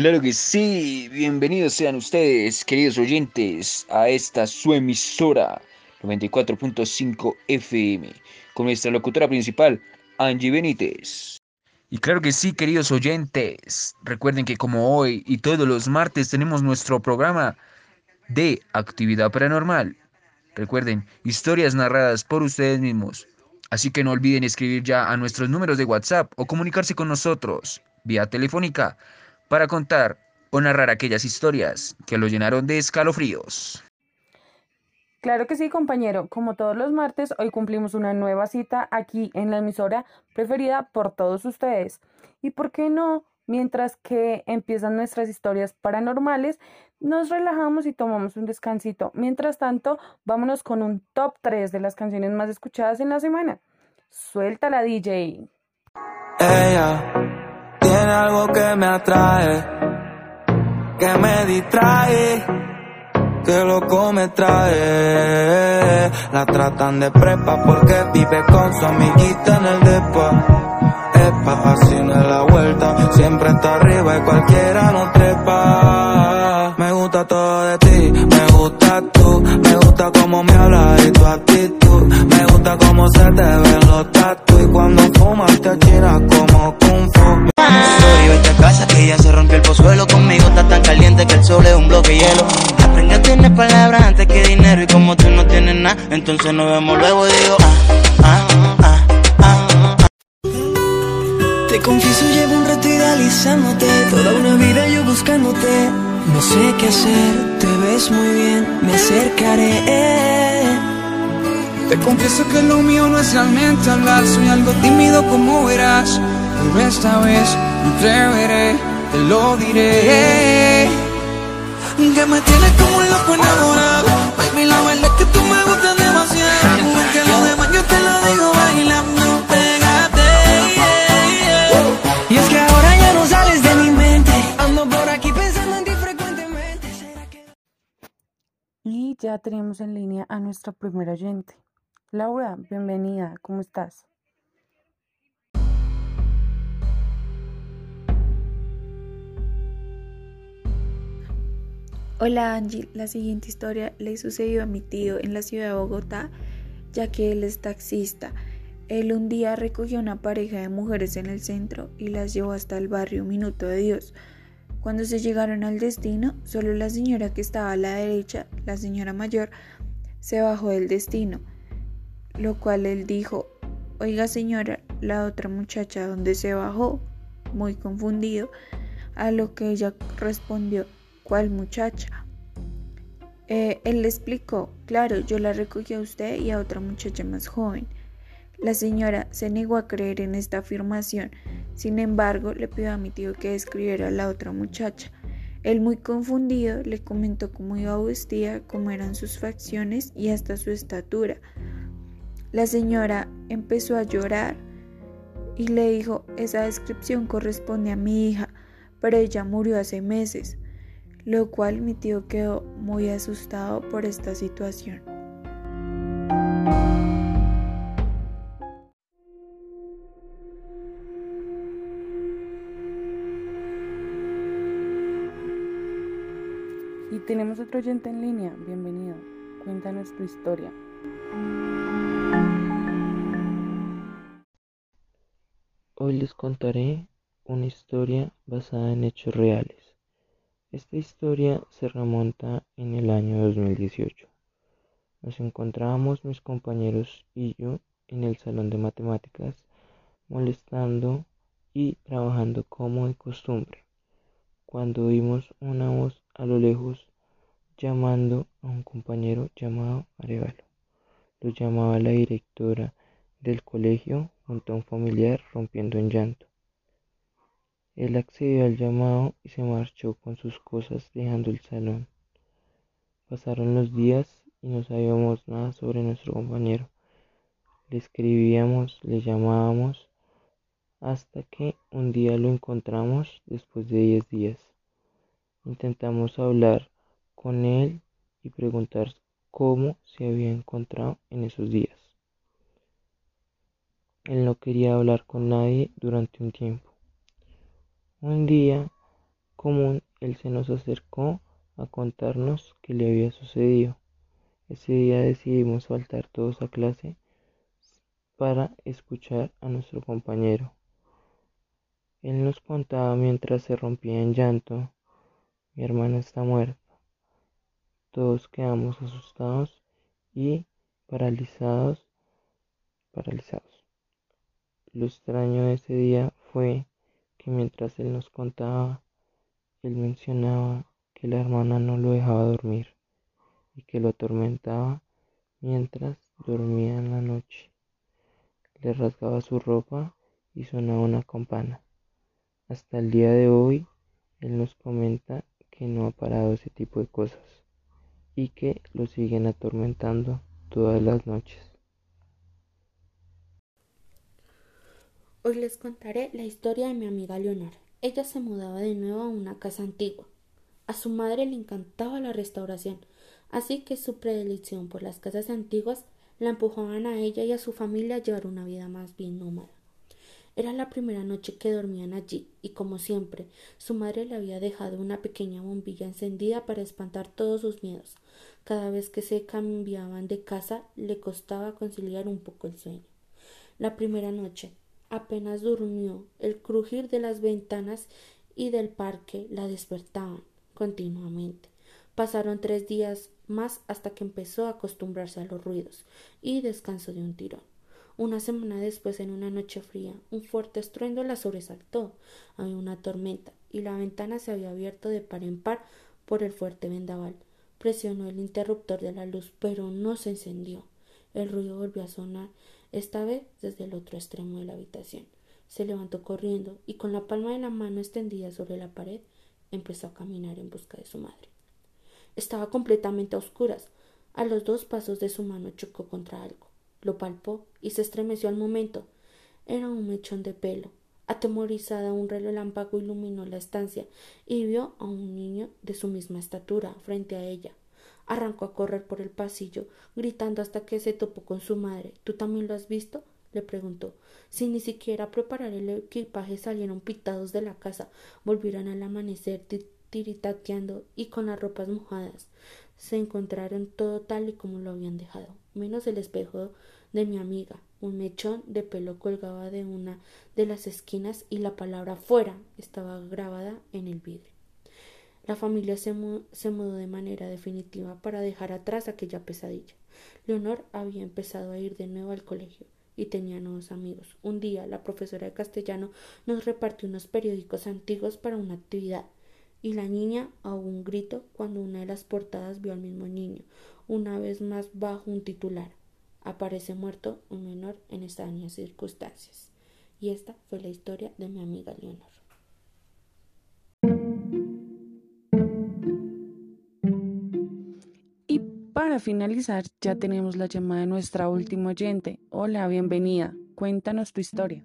Claro que sí, bienvenidos sean ustedes, queridos oyentes, a esta su emisora 94.5 FM, con nuestra locutora principal, Angie Benítez. Y claro que sí, queridos oyentes, recuerden que como hoy y todos los martes tenemos nuestro programa de actividad paranormal. Recuerden, historias narradas por ustedes mismos. Así que no olviden escribir ya a nuestros números de WhatsApp o comunicarse con nosotros vía telefónica para contar o narrar aquellas historias que lo llenaron de escalofríos. Claro que sí, compañero. Como todos los martes, hoy cumplimos una nueva cita aquí en la emisora preferida por todos ustedes. ¿Y por qué no? Mientras que empiezan nuestras historias paranormales, nos relajamos y tomamos un descansito. Mientras tanto, vámonos con un top 3 de las canciones más escuchadas en la semana. Suéltala, DJ. Ella tiene algo que me atrae, que me distrae que loco me trae. La tratan de prepa porque vive con su amiguita en el depa. Epa, así no es la vuelta, siempre está arriba y cualquiera no trepa. Me gusta todo de ti, me gusta tú, me gusta cómo me hablas entonces nos vemos luego y digo ah, ah, ah, ah, ah. Te confieso llevo un rato idealizándote. Toda una vida yo buscándote. No sé qué hacer, te ves muy bien Me acercaré. Te confieso que lo mío no es realmente hablar. Soy algo tímido como verás Pero esta vez me atreveré, te lo diré Que me tienes como un loco enamorado. Baby, la verdad es que tú me gustas demasiado. Aunque lo demás yo te lo digo bailando Pégate Y es que ahora ya no sales de mi mente. Ando por aquí pensando en ti frecuentemente. ¿Será que... Y ya tenemos en línea a nuestra primera oyente. Laura, bienvenida, ¿cómo estás? Hola Angie, la siguiente historia le sucedió a mi tío en la ciudad de Bogotá, ya que él es taxista. Él un día recogió una pareja de mujeres en el centro y las llevó hasta el barrio Minuto de Dios. Cuando se llegaron al destino, solo la señora que estaba a la derecha, la señora mayor, se bajó del destino, lo cual él dijo, oiga señora, la otra muchacha donde se bajó, muy confundido, a lo que ella respondió, ¿cuál muchacha? Eh, él le explicó, claro, yo la recogí a usted y a otra muchacha más joven. La señora se negó a creer en esta afirmación, sin embargo, le pidió a mi tío que describiera a la otra muchacha. Él, muy confundido, le comentó cómo iba vestida, cómo eran sus facciones y hasta su estatura. La señora empezó a llorar y le dijo, esa descripción corresponde a mi hija, pero ella murió hace meses, lo cual mi tío quedó muy asustado por esta situación. Y tenemos otro oyente en línea, bienvenido. Cuéntanos tu historia. Hoy les contaré una historia basada en hechos reales. Esta historia se remonta en el año 2018. Nos encontrábamos mis compañeros y yo en el salón de matemáticas molestando y trabajando como de costumbre, cuando oímos una voz a lo lejos llamando a un compañero llamado Arevalo. Lo llamaba la directora del colegio junto a familiar rompiendo en llanto. Él accedió al llamado y se marchó con sus cosas dejando el salón. Pasaron los días y no sabíamos nada sobre nuestro compañero. Le escribíamos, le llamábamos, hasta que un día lo encontramos después de diez días. Intentamos hablar con él y preguntar cómo se había encontrado en esos días. Él no quería hablar con nadie durante un tiempo. Un día común, él se nos acercó a contarnos qué le había sucedido. Ese día decidimos faltar todos a clase para escuchar a nuestro compañero. Él nos contaba mientras se rompía en llanto, mi hermana está muerta. Todos quedamos asustados y paralizados, paralizados. Lo extraño de ese día fue que mientras él nos contaba, él mencionaba que la hermana no lo dejaba dormir y que lo atormentaba mientras dormía en la noche. Le rasgaba su ropa y sonaba una campana. Hasta el día de hoy, él nos comenta que no ha parado ese tipo de cosas y que lo siguen atormentando todas las noches. Hoy les contaré la historia de mi amiga Leonor. Ella se mudaba de nuevo a una casa antigua. A su madre le encantaba la restauración, así que su predilección por las casas antiguas la empujaban a ella y a su familia a llevar una vida más bien nómada. Era la primera noche que dormían allí, y como siempre, su madre le había dejado una pequeña bombilla encendida para espantar todos sus miedos. Cada vez que se cambiaban de casa le costaba conciliar un poco el sueño. La primera noche, apenas durmió, el crujir de las ventanas y del parque la despertaban continuamente. Pasaron tres días más hasta que empezó a acostumbrarse a los ruidos y descansó de un tirón. Una semana después, en una noche fría, un fuerte estruendo la sobresaltó. Había una tormenta y la ventana se había abierto de par en par por el fuerte vendaval. Presionó el interruptor de la luz, pero no se encendió. El ruido volvió a sonar, esta vez desde el otro extremo de la habitación. Se levantó corriendo y con la palma de la mano extendida sobre la pared empezó a caminar en busca de su madre. Estaba completamente a oscuras. A los dos pasos de su mano chocó contra algo. Lo palpó y se estremeció al momento. Era un mechón de pelo. Atemorizada, un relámpago iluminó la estancia y vio a un niño de su misma estatura frente a ella. Arrancó a correr por el pasillo, gritando hasta que se topó con su madre. ¿Tú también lo has visto? le preguntó. Sin ni siquiera preparar el equipaje salieron pitados de la casa, volvieron al amanecer tiritateando y con las ropas mojadas. Se encontraron todo tal y como lo habían dejado, menos el espejo de mi amiga. Un mechón de pelo colgaba de una de las esquinas y la palabra fuera estaba grabada en el vidrio. La familia se, mudó de manera definitiva para dejar atrás aquella pesadilla. Leonor había empezado a ir de nuevo al colegio y tenía nuevos amigos. Un día la profesora de castellano nos repartió unos periódicos antiguos para una actividad y la niña ahogó un grito cuando una de las portadas vio al mismo niño, una vez más bajo un titular. Aparece muerto un menor en extrañas circunstancias. Y esta fue la historia de mi amiga Leonor. Para finalizar, ya tenemos la llamada de nuestra última oyente. Hola, bienvenida. Cuéntanos tu historia.